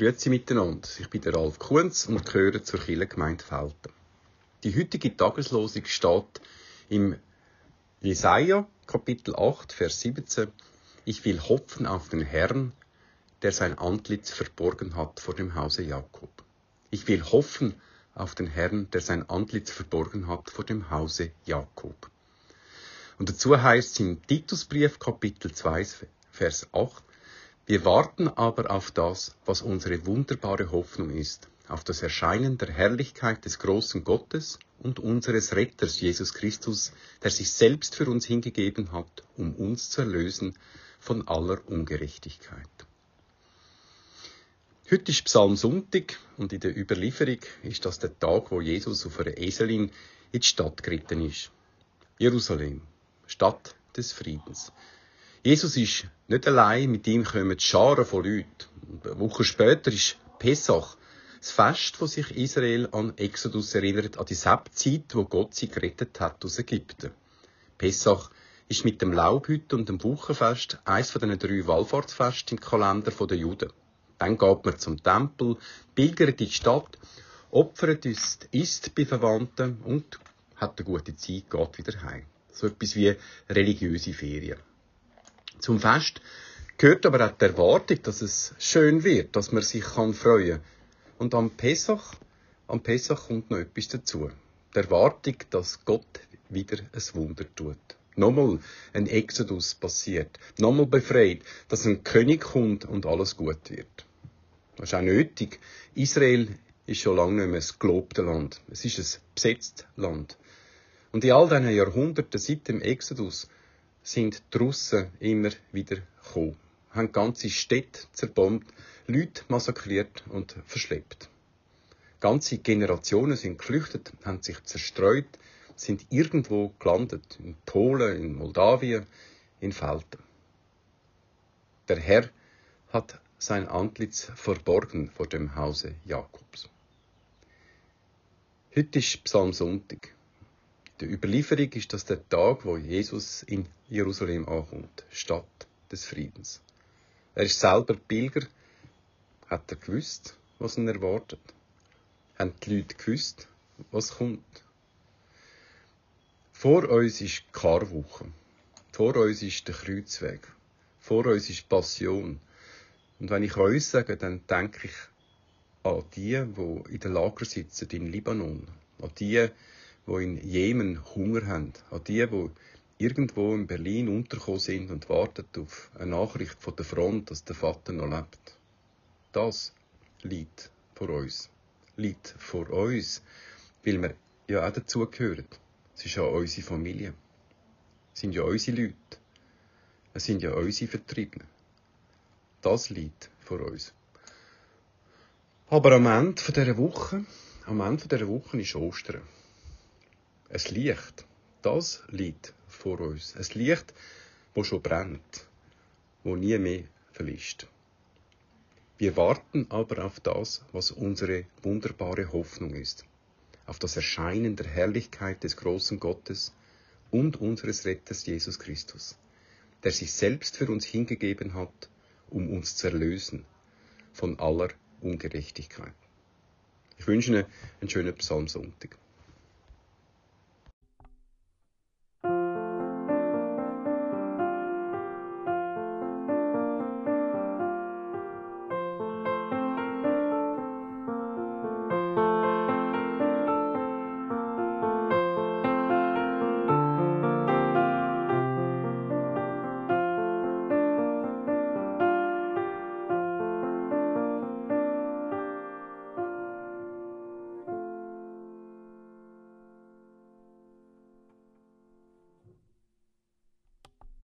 Grüezi miteinander, ich bin der Ralf Kunz und gehöre zur Kirchengemeinde Felten. Die heutige Tageslosung steht im Jesaja, Kapitel 8, Vers 17. Ich will hoffen auf den Herrn, der sein Antlitz verborgen hat vor dem Hause Jakob. Ich will hoffen auf den Herrn, der sein Antlitz verborgen hat vor dem Hause Jakob. Und dazu heißt es im Titusbrief Kapitel 2, Vers 8, wir warten aber auf das, was unsere wunderbare Hoffnung ist, auf das Erscheinen der Herrlichkeit des großen Gottes und unseres Retters Jesus Christus, der sich selbst für uns hingegeben hat, um uns zu erlösen von aller Ungerechtigkeit. Heute ist Psalm Sonntag und in der Überlieferung ist das der Tag, wo Jesus auf einer Eselin in die Stadt geritten ist. Jerusalem, Stadt des Friedens. Jesus ist nicht allein, mit ihm kommen Scharen von Leuten. Eine Woche später ist Pessach, das Fest, wo sich Israel an Exodus erinnert, an die Sabtzeit, wo Gott sie gerettet hat aus Ägypten. Pessach ist mit dem Laubhütte und dem Wochenfest eines von den drei Wallfahrtsfesten im Kalender der Juden. Dann geht man zum Tempel, pilgert in die Stadt, opfert ist, isst bei Verwandten und hat eine gute Zeit, geht wieder heim. So etwas wie religiöse Ferien. Zum Fest gehört aber auch die Erwartung, dass es schön wird, dass man sich kann freuen Und am Pesach, am Pesach kommt noch etwas dazu. Die Erwartung, dass Gott wieder ein Wunder tut. Nochmal ein Exodus passiert. Nochmal befreit, dass ein König kommt und alles gut wird. Das ist auch nötig. Israel ist schon lange nicht mehr ein gelobtes Land. Es ist ein besetztes Land. Und in all diesen Jahrhunderten seit dem Exodus sind die Russen immer wieder gekommen, haben ganze Städte zerbombt, Leute massakriert und verschleppt. Ganze Generationen sind geflüchtet, haben sich zerstreut, sind irgendwo gelandet, in Polen, in Moldawien, in Felten. Der Herr hat sein Antlitz verborgen vor dem Hause Jakobs. Heute ist Psalmsonntag der Überlieferung ist das der Tag, wo Jesus in Jerusalem ankommt, Stadt des Friedens. Er ist selber Pilger. Hat er gewusst, was ihn erwartet? Haben die Leute gewusst, was kommt? Vor uns ist Karwoche. Vor uns ist der Kreuzweg. Vor uns ist Passion. Und wenn ich uns sage, dann denke ich an die, die in den Lager sitzen im Libanon. An die, die in Jemen Hunger haben, an die, die irgendwo in Berlin untergekommen sind und warten auf eine Nachricht von der Front, dass der Vater noch lebt. Das liegt vor uns. Liegt vor uns, weil wir ja auch dazugehören. Es ist ja unsere Familie. Es sind ja unsere Leute. Es sind ja unsere Vertriebenen. Das liegt vor uns. Aber am Ende dieser Woche, am Ende dieser Woche ist Ostern. Es Licht, das liegt vor uns. Es Licht, wo schon brennt, wo nie mehr verlischt. Wir warten aber auf das, was unsere wunderbare Hoffnung ist, auf das Erscheinen der Herrlichkeit des großen Gottes und unseres Retters Jesus Christus, der sich selbst für uns hingegeben hat, um uns zu erlösen von aller Ungerechtigkeit. Ich wünsche Ihnen einen schönen Psalmsonntag.